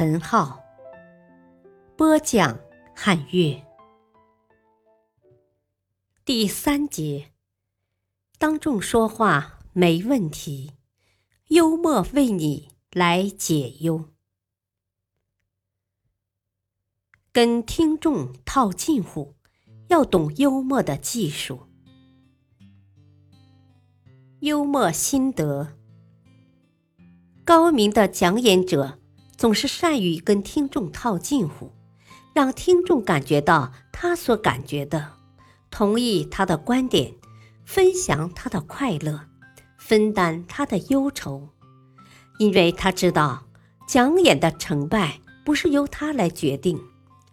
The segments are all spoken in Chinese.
陈浩，播讲汉乐。第三节，当众说话没问题，幽默为你来解忧。跟听众套近乎，要懂幽默的技术。幽默心得：高明的讲演者总是善于跟听众套近乎，让听众感觉到他所感觉的，同意他的观点，分享他的快乐，分担他的忧愁。因为他知道，讲演的成败不是由他来决定，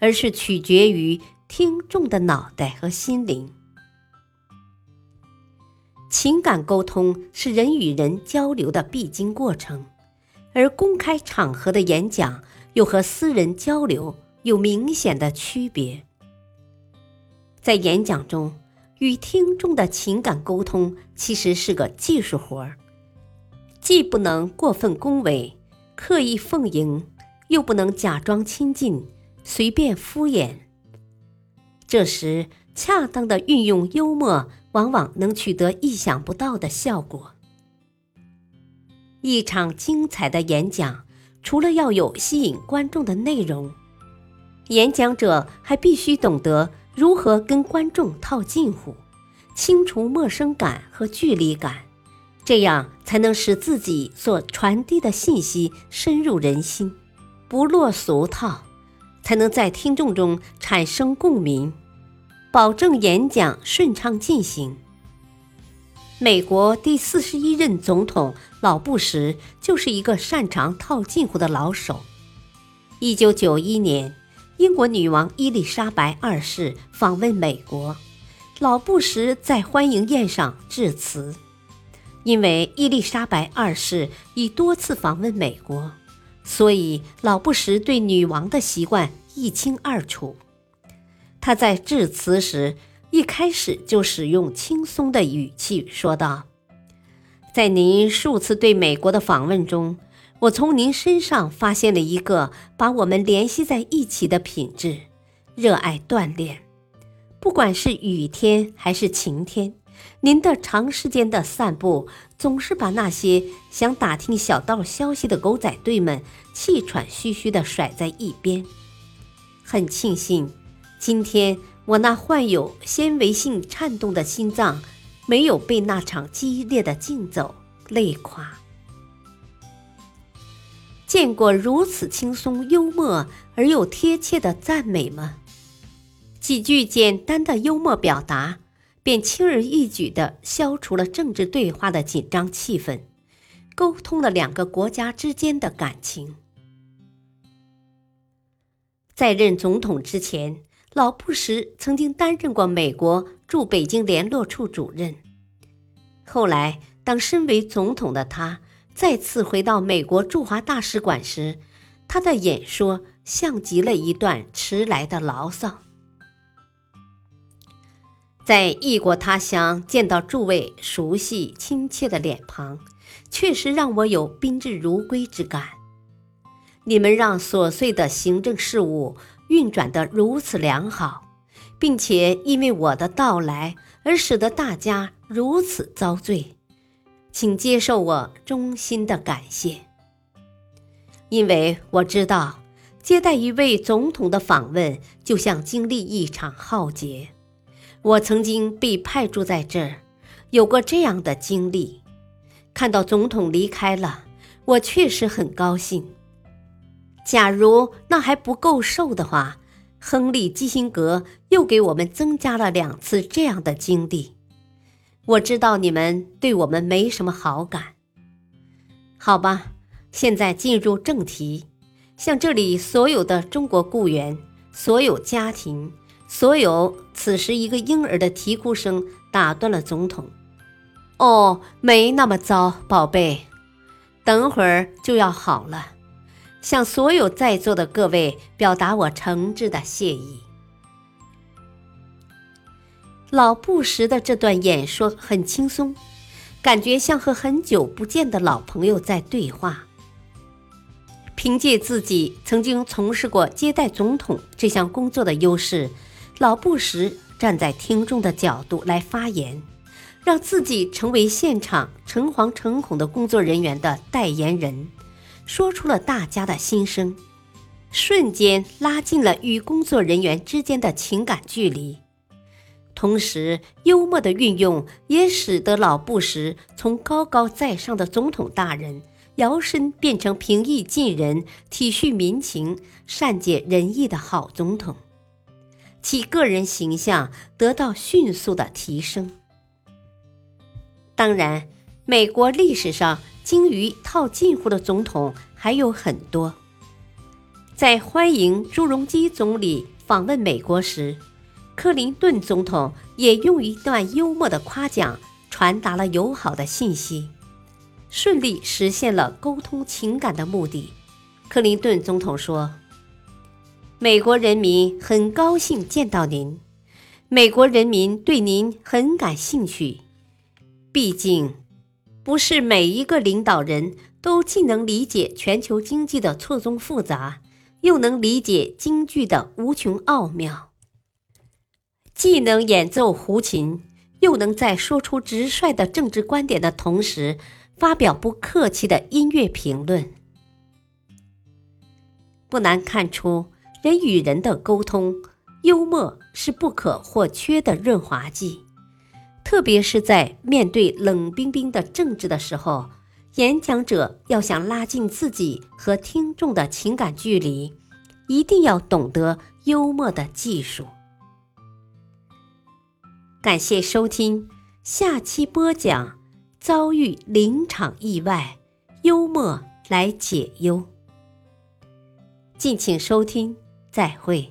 而是取决于听众的脑袋和心灵。情感沟通是人与人交流的必经过程，而公开场合的演讲又和私人交流有明显的区别。在演讲中，与听众的情感沟通其实是个技术活儿，既不能过分恭维、刻意奉迎，又不能假装亲近、随便敷衍。这时，恰当的运用幽默。往往能取得意想不到的效果。一场精彩的演讲，除了要有吸引观众的内容，演讲者还必须懂得如何跟观众套近乎，清除陌生感和距离感，这样才能使自己所传递的信息深入人心，不落俗套，才能在听众中产生共鸣。保证演讲顺畅进行。美国第四十一任总统老布什就是一个擅长套近乎的老手。一九九一年，英国女王伊丽莎白二世访问美国，老布什在欢迎宴上致辞。因为伊丽莎白二世已多次访问美国，所以老布什对女王的习惯一清二楚。他在致辞时，一开始就使用轻松的语气说道：“在您数次对美国的访问中，我从您身上发现了一个把我们联系在一起的品质——热爱锻炼。不管是雨天还是晴天，您的长时间的散步总是把那些想打听小道消息的狗仔队们气喘吁吁地甩在一边。很庆幸。”今天我那患有纤维性颤动的心脏，没有被那场激烈的竞走累垮。见过如此轻松、幽默而又贴切的赞美吗？几句简单的幽默表达，便轻而易举地消除了政治对话的紧张气氛，沟通了两个国家之间的感情。在任总统之前。老布什曾经担任过美国驻北京联络处主任。后来，当身为总统的他再次回到美国驻华大使馆时，他的演说像极了一段迟来的牢骚。在异国他乡见到诸位熟悉亲切的脸庞，确实让我有宾至如归之感。你们让琐碎的行政事务。运转得如此良好，并且因为我的到来而使得大家如此遭罪，请接受我衷心的感谢。因为我知道，接待一位总统的访问就像经历一场浩劫。我曾经被派驻在这儿，有过这样的经历。看到总统离开了，我确实很高兴。假如那还不够受的话，亨利·基辛格又给我们增加了两次这样的经历。我知道你们对我们没什么好感。好吧，现在进入正题。向这里所有的中国雇员、所有家庭、所有此时一个婴儿的啼哭声打断了总统。哦，没那么糟，宝贝，等会儿就要好了。向所有在座的各位表达我诚挚的谢意。老布什的这段演说很轻松，感觉像和很久不见的老朋友在对话。凭借自己曾经从事过接待总统这项工作的优势，老布什站在听众的角度来发言，让自己成为现场诚惶诚恐的工作人员的代言人，说出了大家的心声，瞬间拉近了与工作人员之间的情感距离。同时，幽默的运用也使得老布什从高高在上的总统大人。摇身变成平易近人、体恤民情、善解人意的好总统，其个人形象得到迅速的提升。当然，美国历史上精于套近乎的总统还有很多。在欢迎朱镕基总理访问美国时，克林顿总统也用一段幽默的夸奖传达了友好的信息。顺利实现了沟通情感的目的。克林顿总统说：“美国人民很高兴见到您，美国人民对您很感兴趣。毕竟，不是每一个领导人都既能理解全球经济的错综复杂，又能理解京剧的无穷奥妙；既能演奏胡琴，又能在说出直率的政治观点的同时。”发表不客气的音乐评论，不难看出，人与人的沟通，幽默是不可或缺的润滑剂。特别是在面对冷冰冰的政治的时候，演讲者要想拉近自己和听众的情感距离，一定要懂得幽默的技术。感谢收听，下期播讲。遭遇临场意外，幽默来解忧。敬请收听，再会。